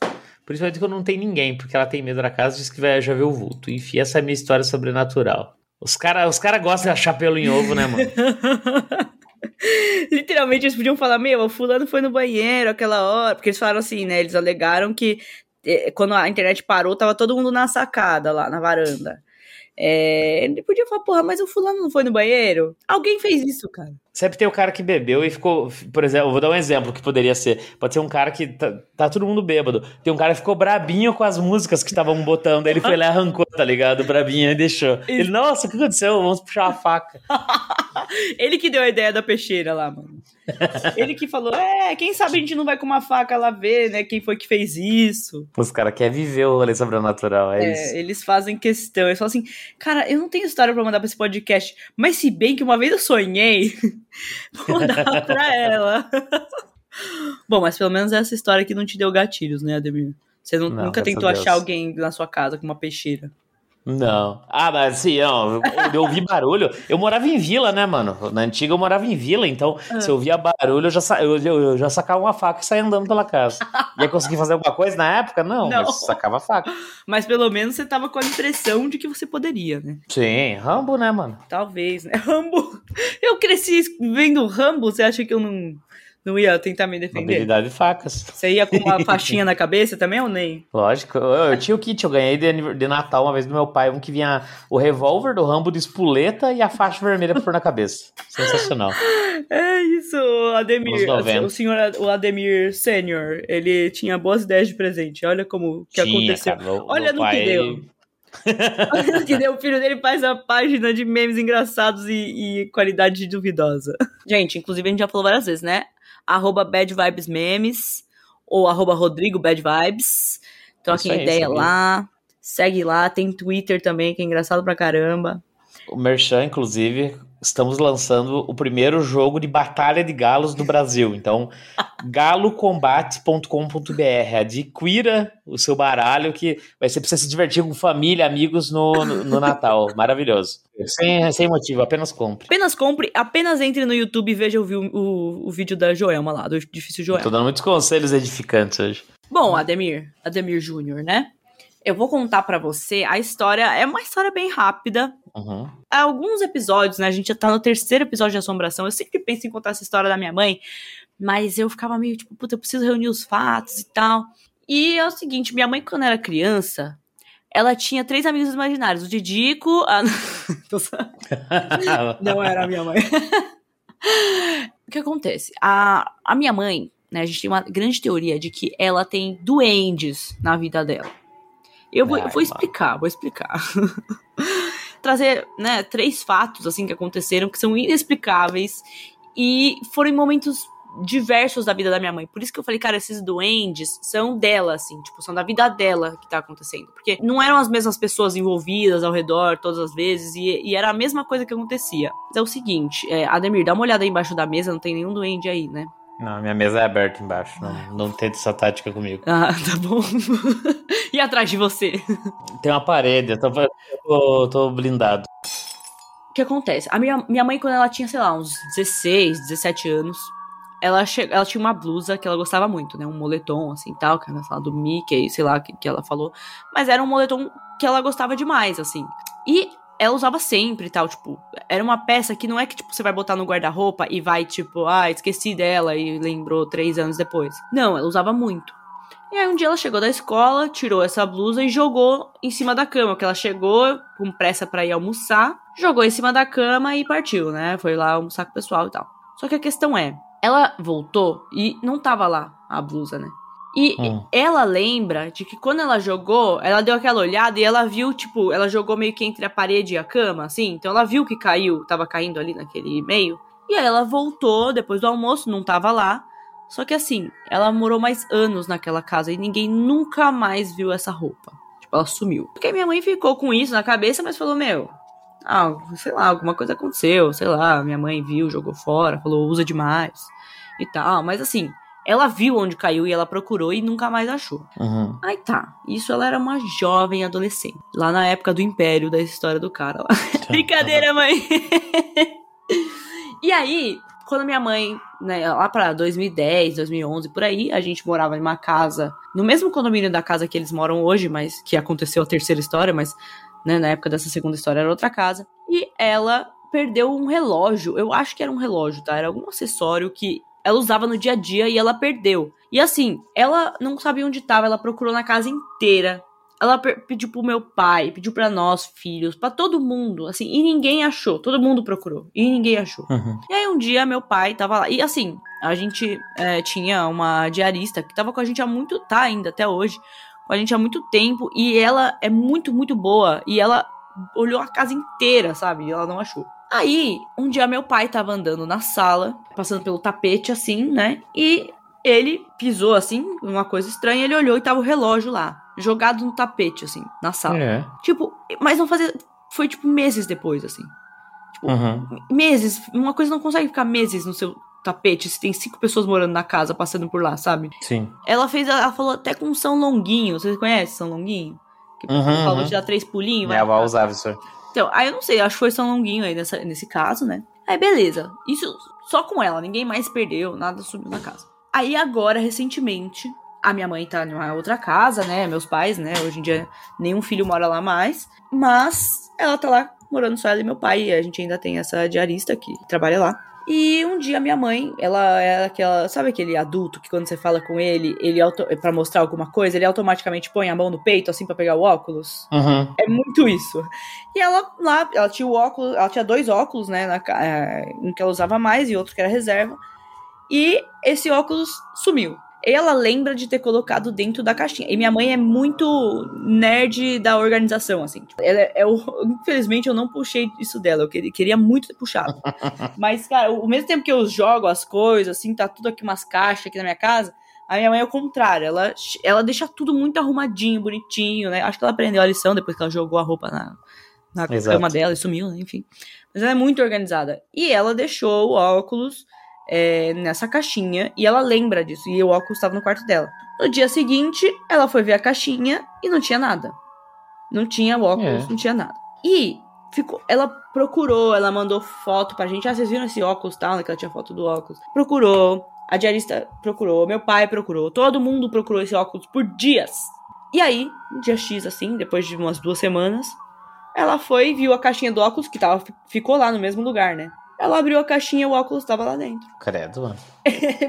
Principalmente quando não tem ninguém, porque ela tem medo da casa e diz que vai já ver o vulto. Enfim, essa é a minha história sobrenatural. Os caras os cara gostam de achar pelo em ovo, né, mano? [laughs] Literalmente, eles podiam falar, meu, o fulano foi no banheiro aquela hora. Porque eles falaram assim, né? Eles alegaram que eh, quando a internet parou, tava todo mundo na sacada lá, na varanda. É, ele podia falar, porra, mas o fulano não foi no banheiro? Alguém fez isso, cara. Sempre tem o cara que bebeu e ficou. Por exemplo, vou dar um exemplo que poderia ser. Pode ser um cara que tá, tá todo mundo bêbado. Tem um cara que ficou brabinho com as músicas que estavam botando. Aí ele foi lá e arrancou, tá ligado? Brabinho e deixou. Ele, nossa, o que aconteceu? Vamos puxar uma faca. [laughs] Ele que deu a ideia da peixeira lá, mano. Ele que falou, é, quem sabe a gente não vai com uma faca lá ver, né? Quem foi que fez isso. Os caras querem viver o rolê sobrenatural, é, É, isso. eles fazem questão. Eles falam assim, cara, eu não tenho história pra mandar pra esse podcast, mas se bem que uma vez eu sonhei, [laughs] mandar pra ela. [laughs] Bom, mas pelo menos essa história aqui não te deu gatilhos, né, Ademir? Você nu- Não, nunca tentou Deus. achar alguém na sua casa com uma peixeira. Não. Ah, mas assim, não, eu, ouvi barulho. Eu morava em vila, né, mano? Na antiga eu morava em vila, então Ah. se eu ouvia barulho, eu já, sa- eu, eu- eu já sacava uma faca e saía andando pela casa. Ia conseguir fazer alguma coisa na época? Não, Não. mas sacava a faca. Mas pelo menos você tava com a impressão de que você poderia, né? Sim, Rambo, né, mano? Talvez, né? Rambo. Eu cresci vendo Rambo, você acha que eu não, não ia tentar me defender? Habilidade de facas. Você ia com uma [laughs] faixinha na cabeça também ou nem? Lógico. Eu, eu tinha o kit, eu ganhei de, de Natal uma vez do meu pai, um que vinha o revólver do Rambo de espoleta e a faixa vermelha pra pôr na cabeça. Sensacional. [laughs] É isso, Ademir. Anos 90. O senhor, o Ademir Sênior, ele tinha boas ideias de presente. Olha como que Tinha, aconteceu. cara, meu- Olha meu no que pai- deu. [laughs] Olha no que deu. O filho dele faz a página de memes engraçados e, e qualidade duvidosa. Gente, inclusive a gente já falou várias vezes, né? Arroba Bad Vibes Memes ou arroba Rodrigo Bad Vibes. Troquem aí, ideia lá. Segue lá. Tem Twitter também, que é engraçado pra caramba. O Merchan, inclusive, estamos lançando o primeiro jogo de Batalha de Galos do Brasil. Então, [laughs] galocombate.com.br. Adquira o seu baralho que vai ser pra você se divertir com família, amigos no, no, no Natal. Maravilhoso. Sem, sem motivo, apenas compre. Apenas compre, apenas entre no YouTube e veja o, o, o vídeo da Joelma lá, do Difícil Joelma. Tô dando muitos conselhos edificantes hoje. Bom, Ademir, Ademir Júnior, né? Eu vou contar pra você a história, é uma história bem rápida. Uhum. Há alguns episódios, né? A gente já tá no terceiro episódio de Assombração. Eu sempre penso em contar essa história da minha mãe, mas eu ficava meio tipo, puta, eu preciso reunir os fatos e tal. E é o seguinte, minha mãe, quando era criança, ela tinha três amigos imaginários: o Didico. A... [laughs] [laughs] Não era a minha mãe. [laughs] o que acontece? A, a minha mãe, né, a gente tem uma grande teoria de que ela tem duendes na vida dela. Eu vou, eu vou explicar, vou explicar. [laughs] Trazer, né, três fatos, assim, que aconteceram, que são inexplicáveis e foram em momentos diversos da vida da minha mãe. Por isso que eu falei, cara, esses duendes são dela, assim, tipo, são da vida dela que tá acontecendo. Porque não eram as mesmas pessoas envolvidas ao redor todas as vezes e, e era a mesma coisa que acontecia. Mas é o seguinte, é, Ademir, dá uma olhada aí embaixo da mesa, não tem nenhum duende aí, né? Não, minha mesa é aberta embaixo. Não, não tente essa tática comigo. Ah, [laughs] tá bom. E atrás de você? Tem uma parede, eu tô, eu tô, blindado. O que acontece? A minha, minha mãe, quando ela tinha, sei lá, uns 16, 17 anos, ela, che ela tinha uma blusa que ela gostava muito, né? Um moletom, assim, tal, que ela fala do Mickey, sei lá, que, que ela falou. Mas era um moletom que ela gostava demais, assim. E ela usava sempre e tal, tipo, era uma peça que não é que, tipo, você vai botar no guarda-roupa e vai, tipo, ah, esqueci dela e lembrou três anos depois. Não, ela usava muito. E aí um dia ela chegou da escola, tirou essa blusa e jogou em cima da cama, que ela chegou com pressa para ir almoçar, jogou em cima da cama e partiu, né? Foi lá almoçar com o pessoal e tal. Só que a questão é, ela voltou e não tava lá a blusa, né? E Hum. ela lembra de que quando ela jogou, ela deu aquela olhada e ela viu, tipo, ela jogou meio que entre a parede e a cama, assim. Então ela viu que caiu, tava caindo ali naquele meio. E aí ela voltou depois do almoço, não tava lá. Só que assim, ela morou mais anos naquela casa e ninguém nunca mais viu essa roupa. Tipo, ela sumiu. Porque minha mãe ficou com isso na cabeça, mas falou: Meu, ah, sei lá, alguma coisa aconteceu, sei lá. Minha mãe viu, jogou fora, falou: usa demais e tal. Mas assim, ela viu onde caiu e ela procurou e nunca mais achou. Uhum. Aí tá, isso ela era uma jovem adolescente. Lá na época do império da história do cara lá. [laughs] Brincadeira, mãe. [laughs] e aí, quando minha mãe, né, lá pra 2010, 2011, por aí, a gente morava em uma casa, no mesmo condomínio da casa que eles moram hoje, mas que aconteceu a terceira história, mas né, na época dessa segunda história era outra casa. E ela perdeu um relógio, eu acho que era um relógio, tá? Era algum acessório que ela usava no dia a dia e ela perdeu. E assim, ela não sabia onde estava, ela procurou na casa inteira. Ela pediu pro meu pai, pediu pra nós, filhos, pra todo mundo, assim, e ninguém achou. Todo mundo procurou e ninguém achou. Uhum. E aí um dia meu pai tava lá. E assim, a gente é, tinha uma diarista que tava com a gente há muito. tá ainda até hoje. Com a gente há muito tempo. E ela é muito, muito boa. E ela olhou a casa inteira, sabe? E ela não achou. Aí, um dia meu pai tava andando na sala, passando pelo tapete assim, né? E ele pisou assim, uma coisa estranha, ele olhou e tava o relógio lá, jogado no tapete, assim, na sala. É. Tipo, mas não fazia. Foi tipo meses depois, assim. Uhum. Meses. Uma coisa não consegue ficar meses no seu tapete se tem cinco pessoas morando na casa, passando por lá, sabe? Sim. Ela fez, ela falou até com São Longuinho. Vocês conhecem São Longuinho? Que Uhum, falou uhum. de dar três pulinhos. Minha vai avó usava isso. então, aí eu não sei, acho que foi São Longuinho aí nessa, nesse caso, né? Aí beleza. Isso só com ela, ninguém mais perdeu, nada subiu na casa. Aí agora, recentemente, a minha mãe tá numa outra casa, né? Meus pais, né? Hoje em dia nenhum filho mora lá mais. Mas ela tá lá morando só ela e meu pai. E a gente ainda tem essa diarista que trabalha lá. E um dia minha mãe, ela é aquela. Sabe aquele adulto que quando você fala com ele, ele pra mostrar alguma coisa, ele automaticamente põe a mão no peito, assim, pra pegar o óculos? Uhum. É muito isso. E ela lá, ela tinha o óculos, ela tinha dois óculos, né? Na, é, um que ela usava mais e outro que era reserva. E esse óculos sumiu. Ela lembra de ter colocado dentro da caixinha. E minha mãe é muito nerd da organização, assim. Tipo, Ela é, é [laughs] infelizmente eu não puxei isso dela. Eu queria, queria muito ter puxado. [laughs] Mas, cara, ao mesmo tempo que eu jogo as coisas, assim, tá tudo aqui umas caixas aqui na minha casa. A minha mãe é o contrário, ela, ela deixa tudo muito arrumadinho, bonitinho, né? Acho que ela aprendeu a lição depois que ela jogou a roupa na, na Exato. cama dela e sumiu, né? Enfim. Mas ela é muito organizada. E ela deixou o óculos é, nessa caixinha e ela lembra disso. E o óculos estava no quarto dela. No dia seguinte, ela foi ver a caixinha e não tinha nada. Não tinha o óculos, É. não tinha nada. E ficou, ela procurou, ela mandou foto pra gente. Ah, vocês viram esse óculos tal, né? Que ela tinha foto do óculos. Procurou, a diarista procurou, meu pai procurou, todo mundo procurou esse óculos por dias. E aí, um dia X, assim, depois de umas duas semanas, ela foi e viu a caixinha do óculos, que tava, ficou lá no mesmo lugar, né? Ela abriu a caixinha e o óculos tava lá dentro. [laughs] Credo, mano.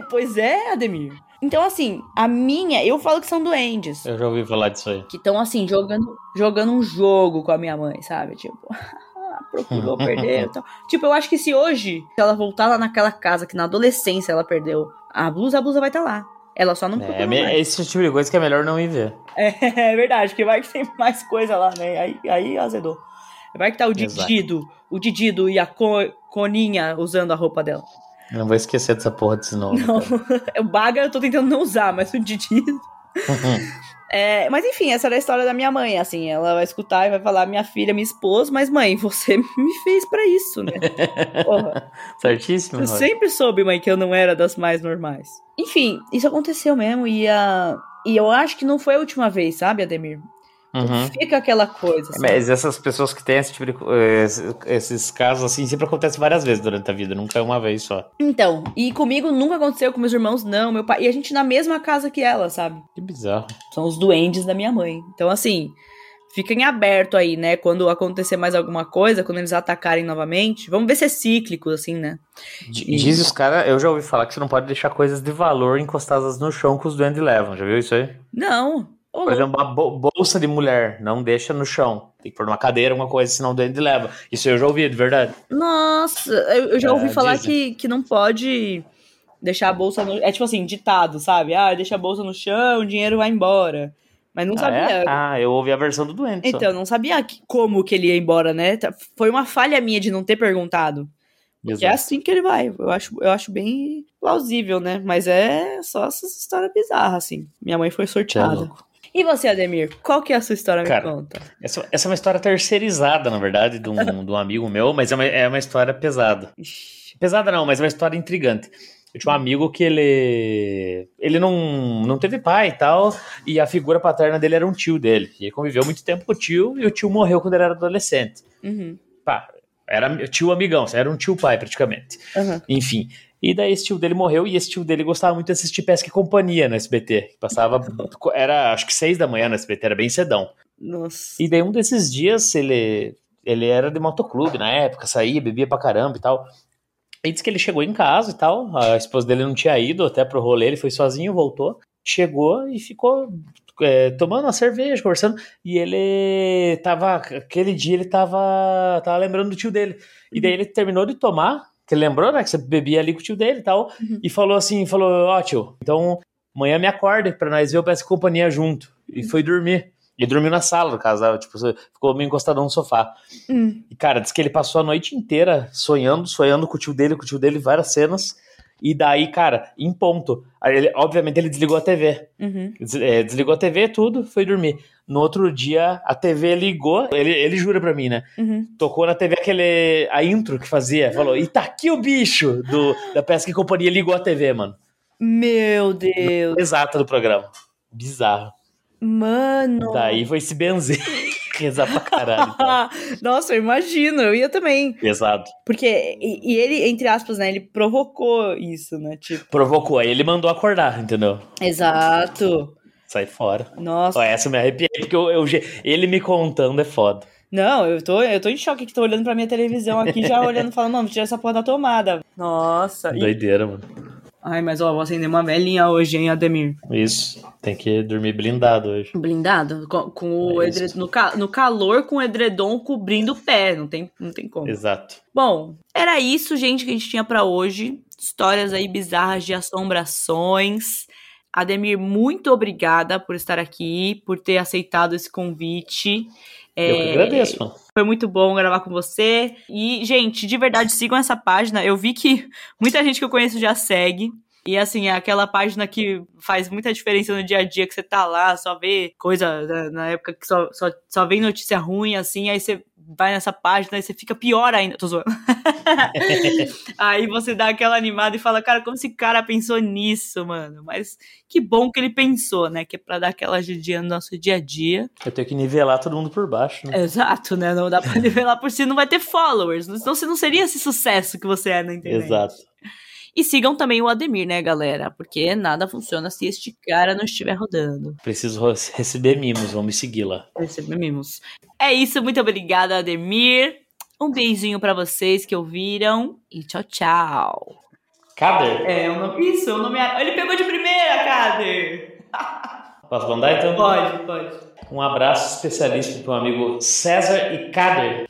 pois é, Ademir. Então, assim, a minha, eu falo que são duendes. Eu já ouvi falar disso aí. Que estão, assim, jogando, jogando um jogo com a minha mãe, sabe? Tipo, [laughs] procurou perder [laughs] e tal. Tipo, eu acho que se hoje, se ela voltar lá naquela casa que na adolescência ela perdeu a blusa, a blusa vai estar lá. Ela só não É, procurou me- mais. esse tipo de coisa que é melhor não ir ver. É, verdade, que vai que tem mais coisa lá, né? Aí, aí azedou. Vai que tá o Exato. Didido, o Didido e a Coninha usando a roupa dela. Não vou esquecer dessa porra desse nome. Não, o [laughs] Baga eu tô tentando não usar, mas o Didido. [laughs] É, mas enfim, essa era a história da minha mãe, assim, ela vai escutar e vai falar, minha filha me expôs, mas mãe, você [laughs] me fez pra isso, né? Porra, Certíssimo, eu Roger. sempre soube, mãe, que eu não era das mais normais. Enfim, isso aconteceu mesmo e a... E eu acho que não foi a última vez, sabe, Ademir? Uhum. Fica aquela coisa, assim. Mas essas pessoas que têm esse tipo de. Esses casos assim sempre acontecem várias vezes durante a vida, nunca é uma vez só. Então, e comigo nunca aconteceu, com meus irmãos não, meu pai. E a gente na mesma casa que ela, sabe? Que bizarro. São os duendes da minha mãe. Então, assim, fica em aberto aí, né? Quando acontecer mais alguma coisa, quando eles atacarem novamente. Vamos ver se é cíclico, assim, né? D- Diz os caras, eu já ouvi falar que você não pode deixar coisas de valor encostadas no chão que os duendes levam. Já viu isso aí? Não. Por exemplo, uma bo- bolsa de mulher, não deixa no chão. Tem que pôr numa cadeira, alguma coisa, senão o duende leva. Isso eu já ouvi, de verdade. Nossa, eu, eu já ouvi É, falar que, que não pode deixar a bolsa no. É tipo assim, ditado, sabe? Ah, deixa a bolsa no chão, o dinheiro vai embora. Mas não Ah, sabia. é? Ah, eu ouvi a versão do duende. só. Então, eu não sabia que- como que ele ia embora, né? Tá- Foi uma falha minha de não ter perguntado. Que é Exato. assim que ele vai. Eu acho, eu acho bem plausível, né? Mas é só essas histórias bizarras, assim. Minha mãe foi é sorteada. louco. E você, Ademir? Qual que é a sua história? Cara, Me conta. Essa, essa é uma história terceirizada, na verdade, de um, [laughs] de um amigo meu, mas é uma, é uma história pesada. Pesada não, mas é uma história intrigante. Eu tinha um amigo que ele. Ele não, não teve pai e tal, e a figura paterna dele era um tio dele. E ele conviveu muito tempo com o tio, e o tio morreu quando ele era adolescente. Uhum. Pá, era tio amigão, era um tio pai praticamente. Uhum. Enfim. E daí esse tio dele morreu e esse tio dele gostava muito de assistir Pesca e Companhia no SBT. Passava. [laughs] Era acho que seis da manhã no SBT, era bem cedão. Nossa. E daí um desses dias ele, ele era de motoclube na época, saía, bebia pra caramba e tal. E disse que ele chegou em casa e tal, a esposa dele não tinha ido até pro rolê, ele foi sozinho, voltou, chegou e ficou é, tomando uma cerveja, conversando, e ele tava, aquele dia ele tava, tava lembrando do tio dele. E daí ele terminou de tomar, que ele lembrou, né, que você bebia ali com o tio dele e tal, Uhum. e falou assim, falou, ó tio, então amanhã me acorde pra nós ver o Peça Companhia junto. E foi dormir. E dormiu na sala, no caso, né? tipo, ficou meio encostado no sofá. Hum. E, cara, diz que ele passou a noite inteira sonhando, sonhando com o tio dele, com o tio dele, várias cenas. E daí, cara, em ponto. Ele, obviamente ele desligou a TV. Uhum. É, desligou a TV, tudo, foi dormir. No outro dia, a TV ligou, ele, ele jura pra mim, né? Uhum. Tocou na TV aquele. a intro que fazia. Falou, e tá aqui o bicho do, da Pesca e Companhia. Ligou a TV, mano. Meu Deus. Exata do programa. Bizarro. Mano. Daí foi se benzer. [laughs] Rezar pra caralho. [laughs] cara. Nossa, eu imagino, eu ia também. Pesado. Porque, e, e ele, entre aspas, né, ele provocou isso, né? Tipo, Provocou, aí ele mandou acordar, entendeu? exato. Sai fora. Nossa. Ó, essa eu me arrepiei, porque eu, eu- ele me contando é foda. Não, eu tô, eu tô em choque que tô olhando pra minha televisão aqui, já [laughs] olhando, falando, mano, tira essa porra da tomada. Nossa. E- Doideira, mano. Ai, mas ó, vou acender uma velhinha hoje, hein, Ademir. Isso. Tem que dormir blindado hoje. Blindado? Com, com o É edredom, no, ca- no calor com o edredom cobrindo o pé, não tem, não tem como. Exato. Bom, era isso, gente, que a gente tinha pra hoje. Histórias aí bizarras de assombrações. Ademir, muito obrigada por estar aqui, por ter aceitado esse convite. Eu que É, agradeço, mano. Foi muito bom gravar com você. E, gente, de verdade, sigam essa página. Eu vi que [laughs] muita gente que eu conheço já segue. E assim, é aquela página que faz muita diferença no dia a dia, que você tá lá, só vê coisa né, na época que só, só, só vem notícia ruim, assim, aí você vai nessa página e você fica pior ainda. Tô zoando. [laughs] aí você dá aquela animada e fala, cara, como esse cara pensou nisso, mano? Mas que bom que ele pensou, né? Que é pra dar aquela ajudinha no nosso dia a dia. Eu tenho que nivelar todo mundo por baixo, né? Exato, né? Não dá pra [laughs] nivelar por si, não vai ter followers. Senão você não seria esse sucesso que você é na internet. Exato. E sigam também o Ademir, né, galera? Porque nada funciona se este cara não estiver rodando. Preciso receber mimos, vamos me seguir lá. Recebemos. É isso, muito obrigada, Ademir. Um beijinho pra vocês que ouviram. E tchau, tchau. Kader? É, o nome, isso, o nome é... Ele pegou de primeira, Kader. [laughs] Posso mandar então? Pode, pode. Um abraço especialista pro meu amigo César e Kader.